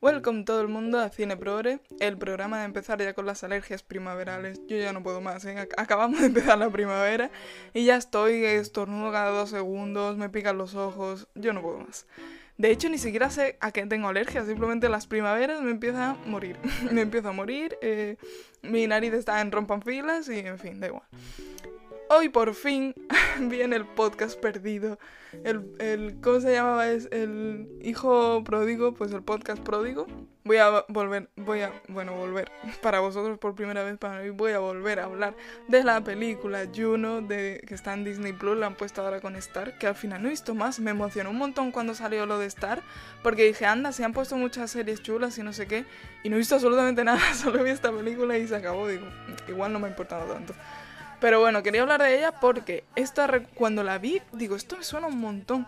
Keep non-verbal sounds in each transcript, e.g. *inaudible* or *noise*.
Welcome todo el mundo a Cine Progre, el programa de empezar ya con las alergias primaverales. Yo ya no puedo más, ¿eh? Ac- acabamos de empezar la primavera y ya estoy, estornudo cada dos segundos, me pican los ojos, yo no puedo más. De hecho, ni siquiera sé a qué tengo alergia, simplemente las primaveras me empieza a morir. *laughs* me empiezo a morir, eh, mi nariz está en rompanfilas y en fin, da igual. Hoy por fin *laughs* viene el podcast perdido. El, el, ¿Cómo se llamaba? Es el hijo pródigo, pues el podcast pródigo. Voy a volver, voy a, bueno, volver *laughs* para vosotros por primera vez, para mí voy a volver a hablar de la película Juno, de, que está en Disney Plus, la han puesto ahora con Star, que al final no he visto más. Me emocionó un montón cuando salió lo de Star, porque dije, anda, se han puesto muchas series chulas y no sé qué, y no he visto absolutamente *laughs* nada, solo vi esta película y se acabó. Digo, igual no me ha importado tanto. Pero bueno, quería hablar de ella porque esta cuando la vi, digo, esto me suena un montón.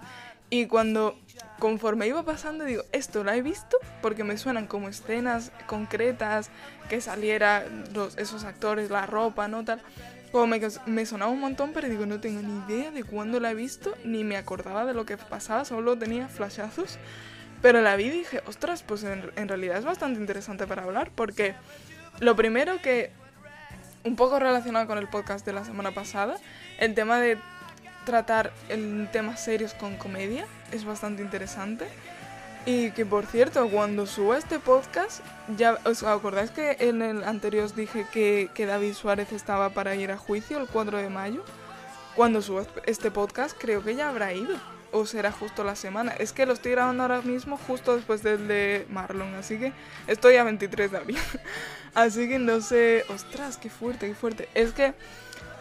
Y cuando, conforme iba pasando, digo, esto la he visto porque me suenan como escenas concretas, que saliera los, esos actores, la ropa, ¿no? Tal. Como me, me sonaba un montón, pero digo, no tengo ni idea de cuándo la he visto, ni me acordaba de lo que pasaba, solo tenía flashazos. Pero la vi y dije, ostras, pues en, en realidad es bastante interesante para hablar, porque lo primero que un poco relacionado con el podcast de la semana pasada, el tema de tratar el temas serios con comedia es bastante interesante. Y que por cierto, cuando suba este podcast, ya os acordáis que en el anterior os dije que, que David Suárez estaba para ir a juicio el 4 de mayo. Cuando suba este podcast, creo que ya habrá ido. O será justo la semana. Es que lo estoy grabando ahora mismo justo después del de Marlon. Así que estoy a 23 de abril. *laughs* Así que no sé. Ostras, qué fuerte, qué fuerte. Es que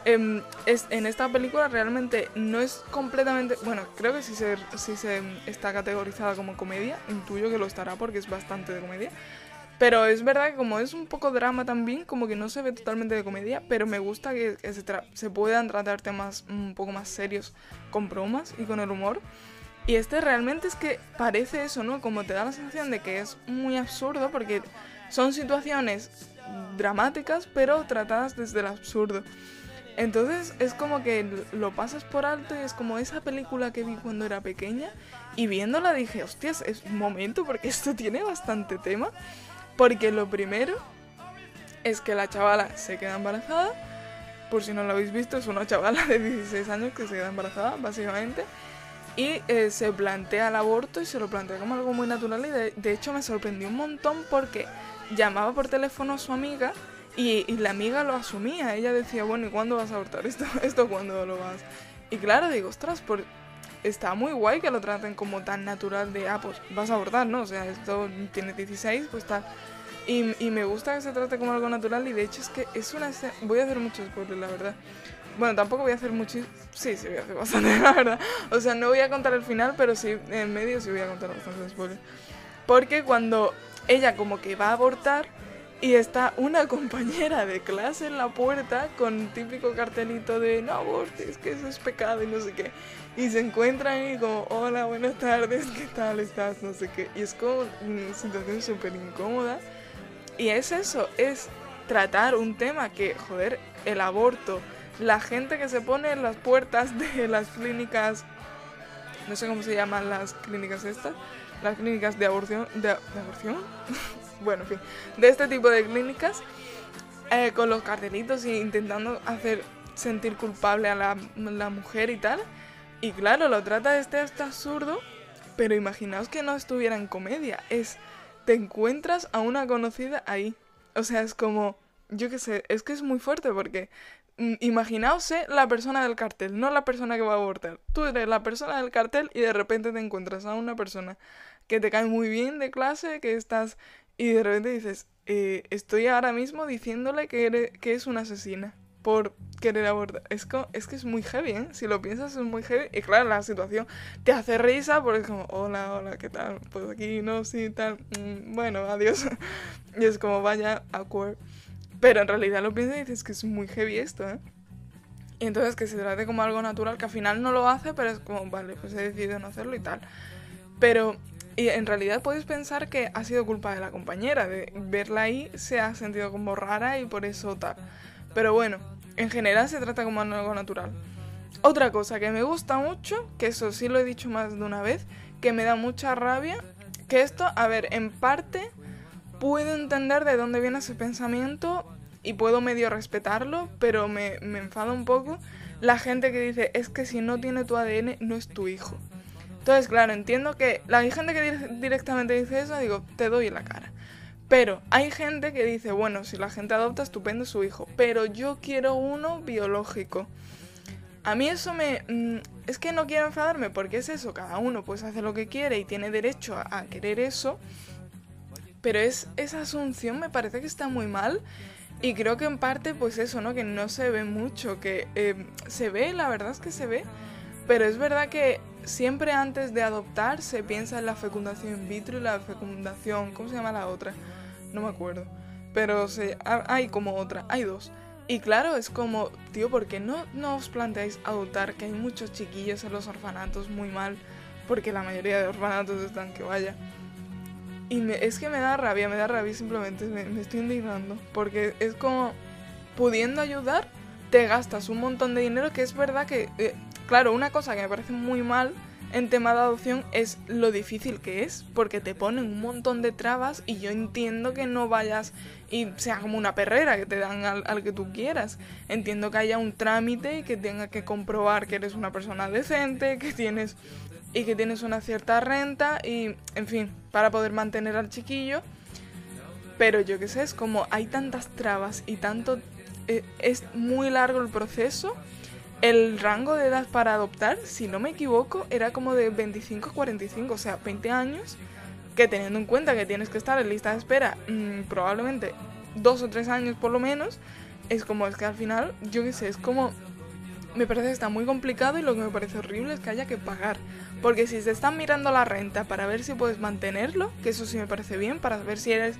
eh, es, en esta película realmente no es completamente. Bueno, creo que sí se, sí se está categorizada como comedia. Intuyo que lo estará porque es bastante de comedia. Pero es verdad que como es un poco drama también, como que no se ve totalmente de comedia, pero me gusta que, que se, se, puedan tratar temas un poco más serios con bromas y con el humor. Y este realmente es que parece eso, ¿no? Como te da la sensación de que es muy absurdo porque son situaciones dramáticas, pero tratadas desde el absurdo. Entonces es como que lo pasas por alto y es como esa película que vi cuando era pequeña y viéndola dije, hostias, es un momento porque *laughs* esto tiene bastante tema. Porque lo primero es que la chavala se queda embarazada. Por si no lo habéis visto, es una chavala de 16 años que se queda embarazada, básicamente. Y eh, se plantea el aborto y se lo plantea como algo muy natural. Y de, hecho me sorprendió un montón porque llamaba por teléfono a su amiga y, y, la amiga lo asumía. Ella decía, bueno, ¿y cuándo vas a abortar? ¿Esto, *laughs* esto cuándo lo vas? Y claro, digo, ostras, por, está muy guay que lo traten como tan natural de, ah, pues vas a abortar, ¿no? O sea, esto tiene 16, pues tal. Y, y, me gusta que se trate como algo natural y de hecho es que es una escena... Voy a hacer muchos spoilers, la verdad. Bueno, tampoco voy a hacer muchos... Sí, sí, voy a hacer bastante, *laughs* la verdad. O sea, no voy a contar el final, pero sí, en medio sí voy a contar bastantes spoilers. Porque cuando ella como que va a abortar y está una compañera de clase en la puerta con típico cartelito de no abortes, que eso es pecado y no sé qué. Y se encuentran y como, hola, buenas tardes, ¿qué tal estás? No sé qué. Y es como una situación súper incómoda. Y es eso, es tratar un tema que, joder, el aborto, la gente que se pone en las puertas de las clínicas, no sé cómo se llaman las clínicas estas, las clínicas de aborción, de, ¿de aborción? *laughs* bueno, en fin, de este tipo de clínicas, eh, con los cartelitos e intentando hacer sentir culpable a la, la mujer y tal. Y claro, lo trata de este hasta absurdo, pero imaginaos que no estuviera en comedia, es te encuentras a una conocida ahí. O sea, es como, yo qué sé, es que es muy fuerte porque mm, imaginaos la persona del cartel, no la persona que va a abortar. Tú eres la persona del cartel y de repente te encuentras a una persona que te cae muy bien de clase, que estás y de repente dices, eh, estoy ahora mismo diciéndole que, eres, que es una asesina por querer abortar. Es, es que es muy heavy, ¿eh? Si lo piensas es muy heavy. Y claro, la situación te hace risa porque es como, hola, hola, ¿qué tal? Pues aquí no, sí, tal. Mm, bueno, adiós. *laughs* y es como, vaya, awkward. Pero en realidad lo piensas y dices que es muy heavy esto, ¿eh? Y entonces que se trate como algo natural, que al final no lo hace, pero es como, vale, pues he decidido no hacerlo y tal. Pero y en realidad podéis pensar que ha sido culpa de la compañera, de verla ahí se ha sentido como rara y por eso tal. Pero bueno, en general se trata como algo natural. Otra cosa que me gusta mucho, que eso sí lo he dicho más de una vez, que me da mucha rabia, Que esto, a ver, en parte puedo entender de dónde viene ese pensamiento y puedo medio respetarlo, pero me, me enfada un poco la gente que dice, es que si no tiene tu ADN, no es tu hijo. Entonces, claro, entiendo que hay gente que directamente dice eso, digo, te doy la cara. Pero hay gente que dice, bueno, si la gente adopta, estupendo su hijo, pero yo quiero uno biológico. A mí eso me... Mm, es que no quiero enfadarme porque es eso, cada uno pues hace lo que quiere y tiene derecho a, querer eso. Pero es, esa asunción me parece que está muy mal y creo que en parte pues eso, ¿no? Que no se ve mucho, que eh, se ve, la verdad es que se ve, pero es verdad que siempre antes de adoptar se piensa en la fecundación in vitro y la fecundación, ¿cómo se llama la otra? no me acuerdo. Pero hay como otra, hay dos. Y claro, es como, tío, ¿por qué no, no os planteáis adoptar? Que hay muchos chiquillos en los orfanatos muy mal, porque la mayoría de orfanatos están que vaya. Y es que me da rabia, me da rabia simplemente, me, estoy indignando. Porque es como, pudiendo ayudar, te gastas un montón de dinero, que es verdad que, eh, claro, una cosa que me parece muy mal en tema de adopción es lo difícil que es, porque te ponen un montón de trabas y yo entiendo que no vayas y sea como una perrera que te dan al, que tú quieras. Entiendo que haya un trámite y que tenga que comprobar que eres una persona decente, que tienes y que tienes una cierta renta y, en fin, para poder mantener al chiquillo. Pero yo qué sé, es como hay tantas trabas y tanto... Eh, es muy largo el proceso el rango de edad para adoptar, si no me equivoco, era como de 25 a 45, o sea, 20 años, que teniendo en cuenta que tienes que estar en lista de espera mm, probablemente dos o tres años por lo menos, es como es que al final, yo qué sé, es como... Me parece que está muy complicado y lo que me parece horrible es que haya que pagar. Porque si se están mirando la renta para ver si puedes mantenerlo, que eso sí me parece bien, para ver si eres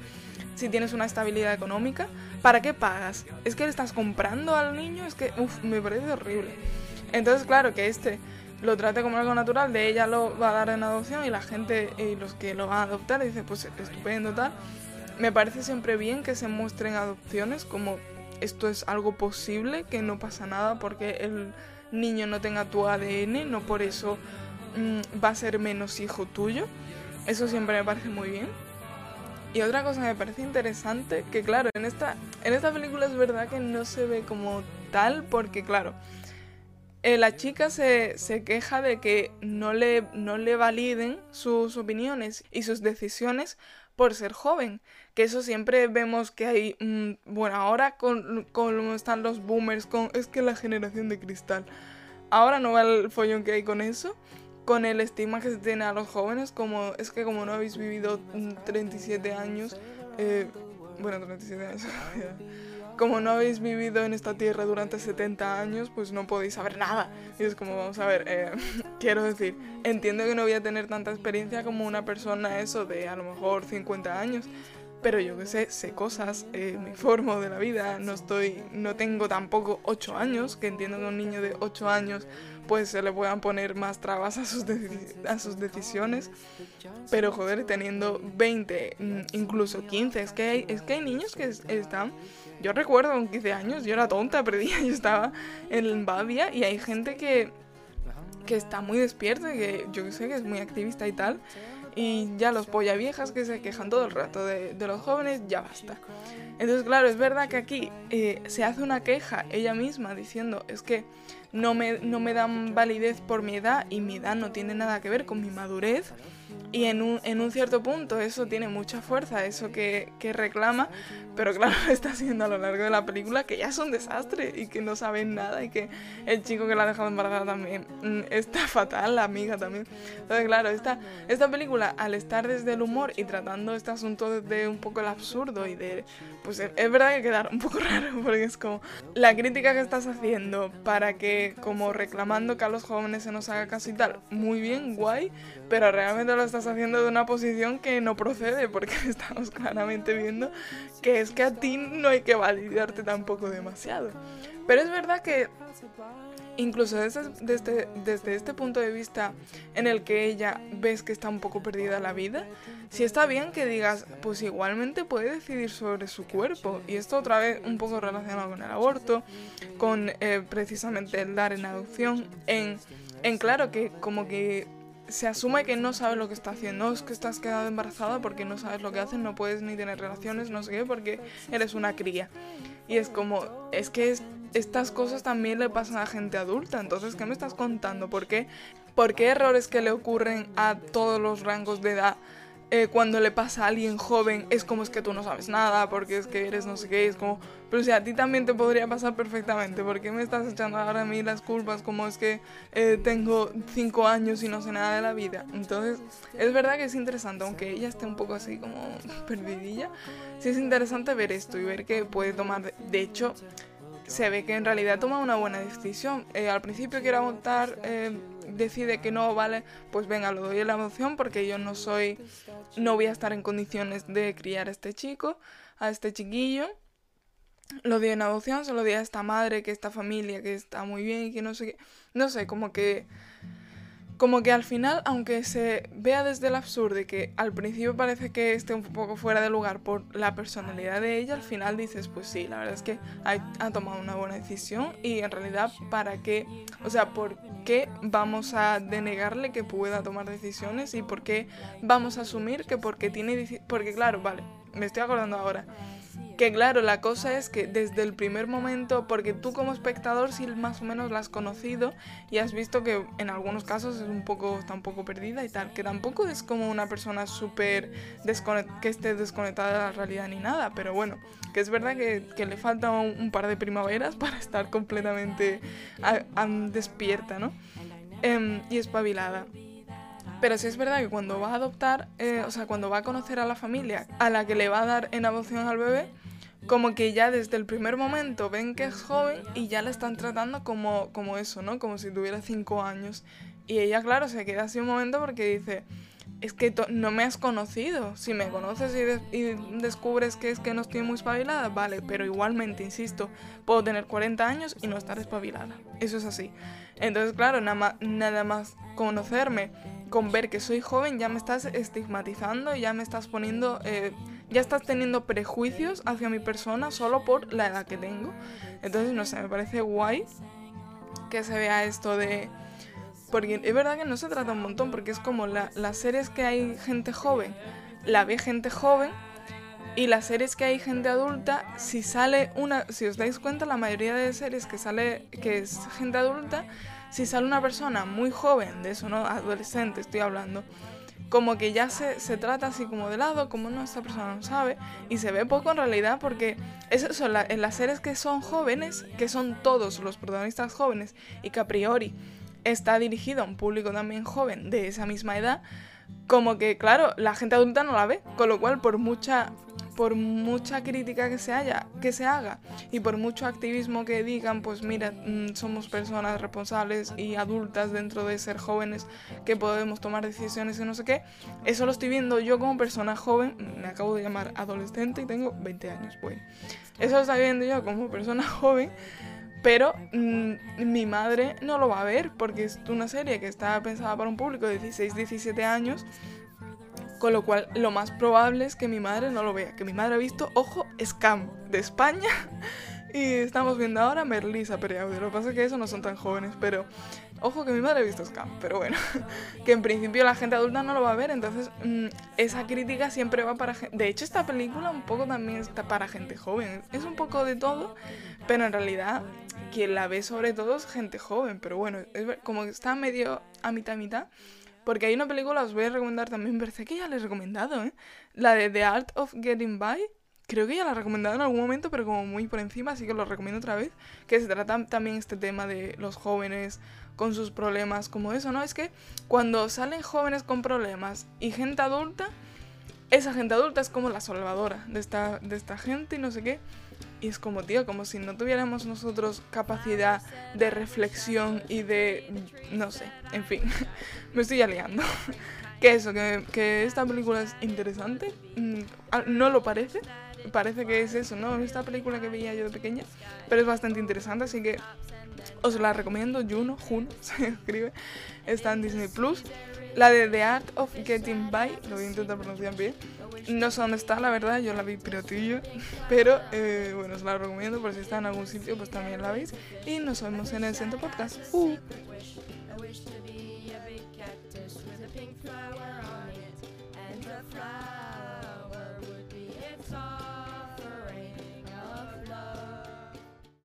si tienes una estabilidad económica, ¿para qué pagas? ¿Es que le estás comprando al niño? Es que, uff, me parece horrible. Entonces, claro, que este lo trate como algo natural, de ella lo va a dar en adopción y la gente y los que lo van a adoptar dicen, pues estupendo, tal. Me parece siempre bien que se muestren adopciones como esto es algo posible, que no pasa nada porque el niño no tenga tu ADN, no por eso mm, va a ser menos hijo tuyo. Eso siempre me parece muy bien. Y otra cosa que me parece interesante, que claro, en esta, en esta película es verdad que no se ve como tal, porque claro, eh, la chica se, se, queja de que no le, no le validen sus opiniones y sus decisiones por ser joven. Que eso siempre vemos que hay, mm, bueno, ahora con, con están los boomers, con, es que la generación de cristal. Ahora no va el follón que hay con eso, con el estigma que se tiene a los jóvenes, como es que como no habéis vivido 37 años, eh, bueno, 37 años, *laughs* como no habéis vivido en esta tierra durante 70 años, pues no podéis saber nada. Y es como, vamos a ver, eh, *laughs* quiero decir, entiendo que no voy a tener tanta experiencia como una persona eso de a lo mejor 50 años, pero yo que sé, sé cosas, eh, me informo de la vida, no estoy, no tengo tampoco 8 años, que entiendo que un niño de 8 años pues se le puedan poner más trabas a sus, a sus decisiones, pero joder, teniendo 20, mm, incluso 15, es que hay, es que hay niños que están, yo recuerdo con 15 años, yo era tonta, *laughs* perdía, yo estaba en Bavia y hay gente que, que está muy despierta, que yo sé, que es muy activista y tal, y ya los polla viejas que se quejan todo el rato de, los jóvenes, ya basta. Entonces, claro, es verdad que aquí eh, se hace una queja ella misma diciendo, es que no me, no me dan validez por mi edad y mi edad no tiene nada que ver con mi madurez. Y en un, en un cierto punto eso tiene mucha fuerza, eso que, que reclama, pero claro, *laughs* está haciendo a lo largo de la película que ya es un desastre y que no saben nada y que el chico que la ha dejado embarazada también mm, *laughs* está fatal, la amiga también. Entonces, claro, esta, esta película al estar desde el humor y tratando este asunto desde un poco el absurdo y de, pues es verdad que quedar un poco *laughs* raro porque es como la crítica que estás haciendo para que, como reclamando que a los jóvenes se nos haga caso y tal, muy bien, guay, pero realmente lo estás haciendo de una posición que no procede porque *laughs* estamos claramente viendo que es que a ti no hay que validarte tampoco demasiado. Pero es verdad que incluso desde, desde, desde, este punto de vista en el que ella ves que está un poco perdida la vida, si está bien que digas, pues igualmente puede decidir sobre su cuerpo. Y esto otra vez un poco relacionado con el aborto, con eh, precisamente el dar en adopción, en, en claro que como que se asume que no sabes lo que está haciendo, es que estás quedado embarazada porque no sabes lo que haces, no puedes ni tener relaciones, no sé qué, porque eres una cría. Y es como, es que estas cosas también le pasan a gente adulta, entonces, ¿qué me estás contando? ¿Por qué, ¿Por qué errores que le ocurren a todos los rangos de edad eh, cuando le pasa a alguien joven es como es que tú no sabes nada, porque es que eres no sé qué, es como, pero si a ti también te podría pasar perfectamente, ¿por qué me estás echando ahora a mí las culpas como es que eh, tengo cinco años y no sé nada de la vida? Entonces, es verdad que es interesante, aunque ella esté un poco así como *laughs* perdidilla, sí es interesante ver esto y ver que puede tomar, de hecho, se ve que en realidad toma una buena decisión. Eh, al principio quiere votar decide que no vale, pues venga, lo doy la adopción porque yo no soy, no voy a estar en condiciones de criar a este chico, a este chiquillo. Lo doy en adopción, se lo doy a esta madre, que esta familia, que está muy bien que no sé qué. No sé, como que como que al final, aunque se vea desde el absurdo y que al principio parece que esté un poco fuera de lugar por la personalidad de ella, al final dices, pues sí, la verdad es que ha, tomado una buena decisión y en realidad, ¿para qué? O sea, ¿por qué vamos a denegarle que pueda tomar decisiones y por qué vamos a asumir que porque tiene... Porque claro, vale, me estoy acordando ahora que claro, la cosa es que desde el primer momento, porque tú como espectador sí más o menos la has conocido y has visto que en algunos casos es un poco, está un poco perdida y tal, que tampoco es como una persona súper que esté desconectada de la realidad ni nada, pero bueno, que es verdad que, le falta un, par de primaveras *laughs* para estar completamente despierta, ¿no? Em, y espabilada. Pero sí es verdad que cuando va a adoptar, eh, o sea, cuando va a conocer a la familia a la que le va a dar en adopción al bebé, como que ya desde el primer momento ven que es joven y ya la están tratando como, como eso, ¿no? Como si tuviera cinco años. Y ella, claro, se queda así un momento porque dice, es que no me has conocido. Si me conoces y, descubres que es que no estoy muy espabilada, vale, pero igualmente, insisto, puedo tener 40 años y no estar espabilada. Eso es así. Entonces, claro, nada nada más conocerme, con ver que soy joven, ya me estás estigmatizando, ya me estás poniendo... Eh, ya estás teniendo prejuicios hacia mi persona solo por la edad que tengo. Entonces, no sé, me parece guay que se vea esto de... Porque es verdad que no se trata un montón, porque es como la, las series que hay gente joven, la ve gente joven, y las series que hay gente adulta, si sale una, si os dais cuenta, la mayoría de series que sale, que es gente adulta, si sale una persona muy joven, de eso no, adolescente estoy hablando, como que ya se, se, trata así como de lado, como no, esta persona no sabe, y se ve poco en realidad porque es eso, en las series que son jóvenes, que son todos los protagonistas jóvenes, y que a priori está dirigido a un público también joven de esa misma edad, como que claro, la gente adulta no la ve, con lo cual por mucha por mucha crítica que se, haya, que se haga y por mucho activismo que digan, pues mira, mm, somos personas responsables y adultas dentro de ser jóvenes que podemos tomar decisiones y no sé qué, eso lo estoy viendo yo como persona joven, me acabo de llamar adolescente y tengo 20 años, bueno, eso lo estoy viendo yo como persona *laughs* joven. Pero mm, mi madre no lo va a ver porque es una serie que está pensada para un público de 16, 17 años con lo cual, lo más probable es que mi madre no lo vea. Que mi madre ha visto, ojo, Scam de España. *laughs* Y estamos viendo ahora Merlisa Periaudio. Lo que pasa es que esos no son tan jóvenes, pero ojo que mi madre ha visto Scam. Pero bueno, *laughs* que en principio la gente adulta no lo va a ver. Entonces, mm, esa crítica siempre va para gente. De hecho, esta película un poco también está para gente joven. Es un poco de todo, pero en realidad quien la ve sobre todo es gente joven. Pero bueno, es como que está medio a mitad mitad. Porque hay una película, os voy a recomendar también, parece que ya la he recomendado, ¿eh? La de The Art of Getting By. Creo que ya la he recomendado en algún momento, pero como muy por encima, así que lo recomiendo otra vez. Que se trata también este tema de los jóvenes con sus problemas, como eso, ¿no? Es que cuando salen jóvenes con problemas y gente adulta, esa gente adulta es como la salvadora de esta, de esta gente y no sé qué. Y es como, tío, como si no tuviéramos nosotros capacidad de reflexión y de... no sé, en fin, me estoy aliando. *laughs* que eso, que, que, esta película es interesante, mm, no lo parece, parece que es eso, ¿no? Esta película que veía yo de pequeña, pero es bastante interesante, así que os la recomiendo, Juno, Juno *laughs* se escribe, está en Disney Plus. La de The Art of Getting By, lo voy a intentar pronunciar bien, no sé dónde está, la verdad, yo la vi piratillo, *laughs* pero eh, bueno, os la recomiendo por si está en algún sitio, pues también la veis. Y nos vemos en el centro podcast. Uh.